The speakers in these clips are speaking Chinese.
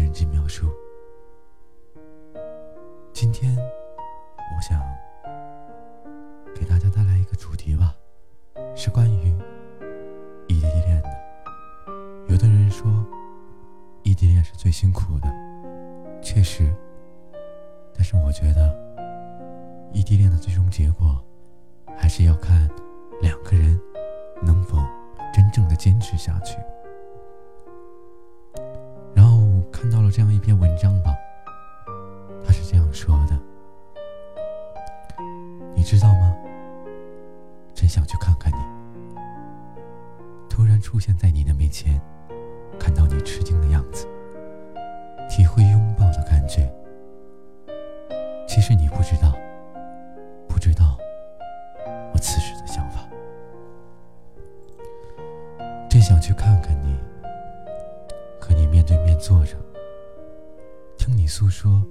人际描述。今天，我想给大家带来一个主题吧，是关于异地恋的。有的人说，异地恋是最辛苦的，确实。但是我觉得，异地恋的最终结果，还是要看两个人能否真正的坚持下去。了这样一篇文章吧，他是这样说的：“你知道吗？真想去看看你。突然出现在你的面前，看到你吃惊的样子，体会拥抱的感觉。其实你不知道，不知道我此时的想法。真想去看看你，和你面对面坐着。”诉说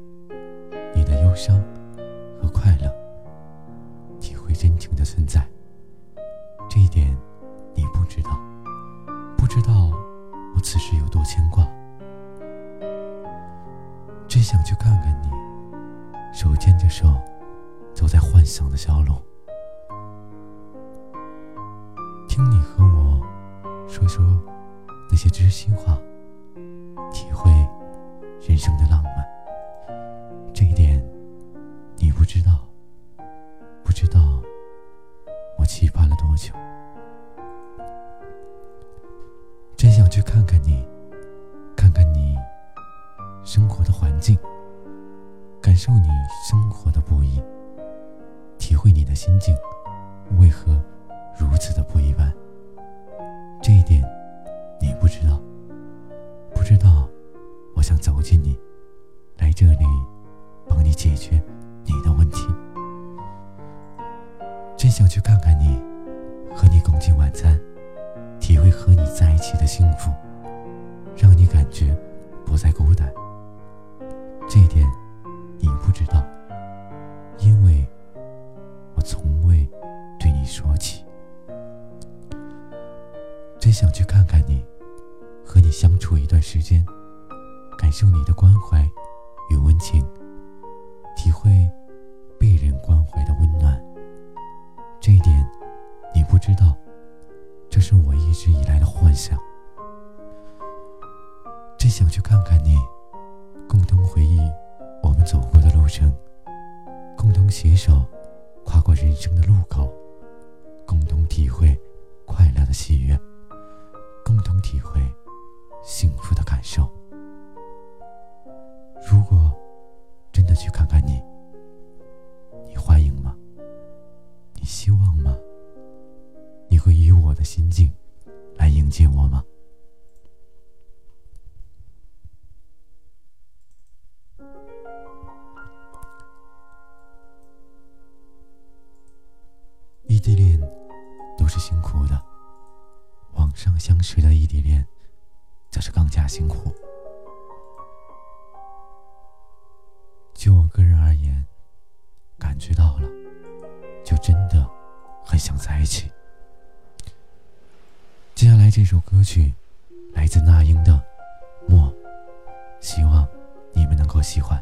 你的忧伤和快乐，体会真情的存在。这一点你不知道，不知道我此时有多牵挂。真想去看看你，手牵着手，走在幻想的小路，听你和我说说那些知心话，体会。人生的浪漫，期盼了多久。真想去看看你，看看你生活的环境，感受你生活的不易，体会你的心境为何如此的不一般。这一点你不知道，不知道。我想走进你，来这里帮你解决你的问题。真想去看看你，和你共进晚餐，体会和你在一起的幸福，让你感觉不再孤单。这一点你不知道，因为我从未对你说起。真想去看看你，和你相处一段时间。感受你的关怀与温情，体会被人关怀的温暖。这一点不知道，这是我一直以来的幻想。真想去看看你，共同回忆我们走过的路程，共同携手跨过人生的路口，共同体会快乐的喜悦，共同体会幸恋都是辛苦的，网上相识的异地恋则是更加辛苦。就我个人而言，感觉到了，就真的很想在一起。接下来这首歌曲来自那英的《默》，希望你们能够喜欢。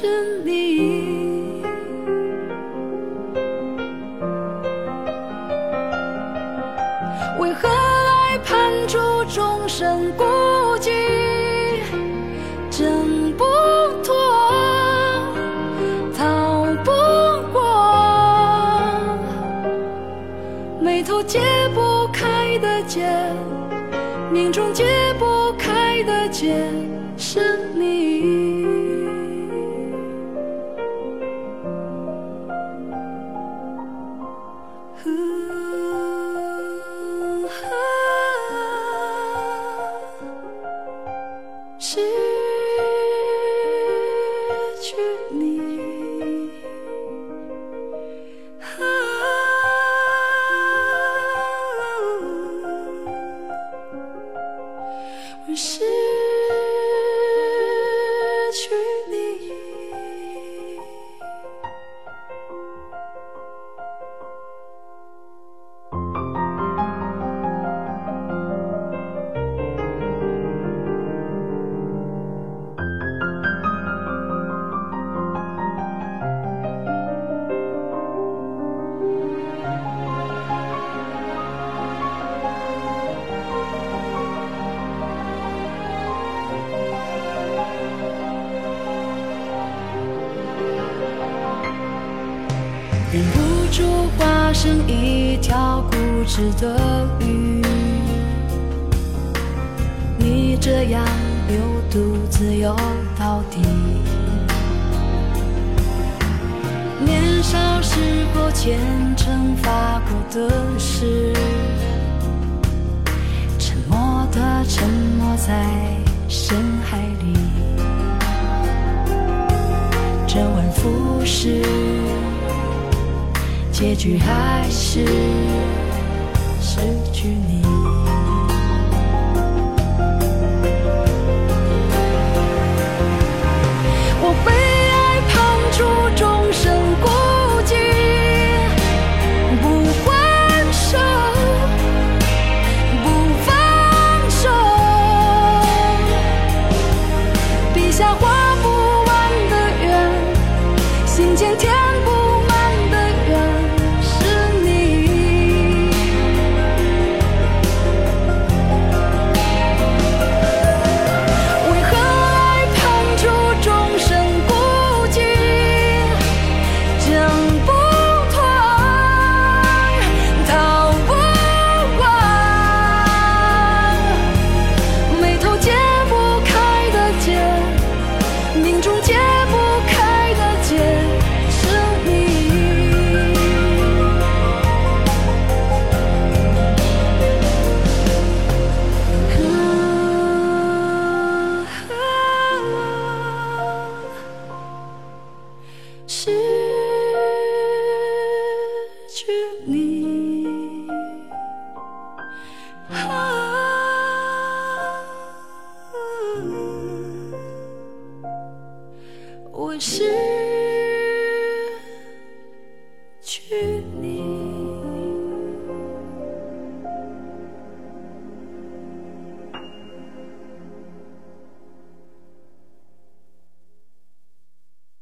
passion 如化身一条固执的鱼，你这样又独自游到底。年少时过虔诚发过的。结局还是失去你。我是